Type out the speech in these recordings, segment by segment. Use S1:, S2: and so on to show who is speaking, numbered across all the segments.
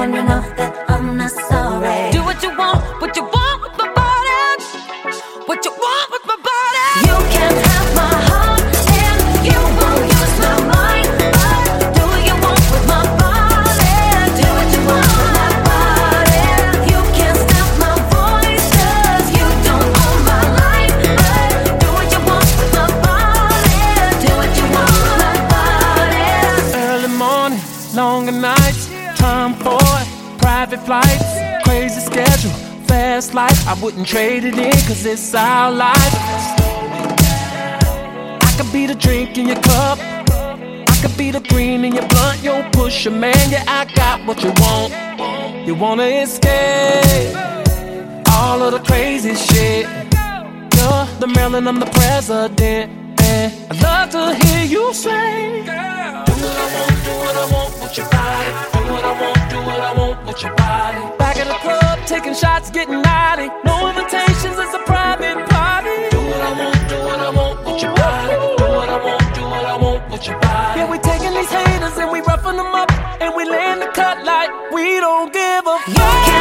S1: when you know that I'm not sorry. Do what you want, what you want with my body. What you want with my body. You can have my heart and you won't use my mind. But do what you want with my body. Do what you want with my body. You can't stop my voice cause you don't own my life. But do what you want with my body. Do what you want with my body.
S2: Early morning, longer nights wouldn't trade it in, cause it's our life. I could be the drink in your cup. I could be the green in your blunt. Yo, push a man, yeah, I got what you want. You wanna escape all of the crazy shit. You're the Marilyn, I'm the president. I'd love to hear you taking shots, getting naughty. No invitations, it's a private party. Do what I want, do what I want with your body. Do what I want, do what I want with your body. Yeah, we taking these haters and we roughing them up. And we laying the cut like we don't give a
S1: fuck.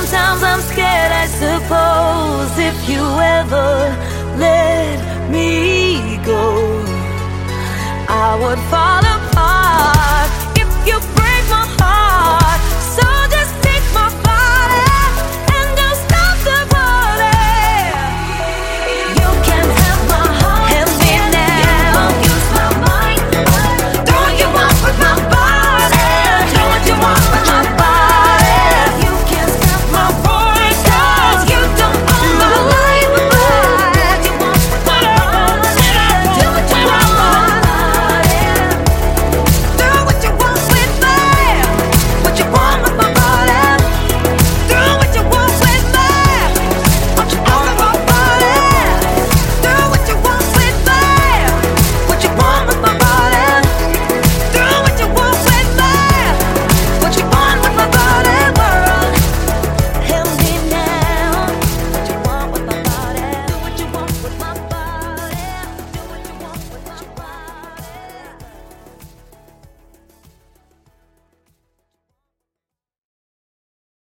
S1: Would fall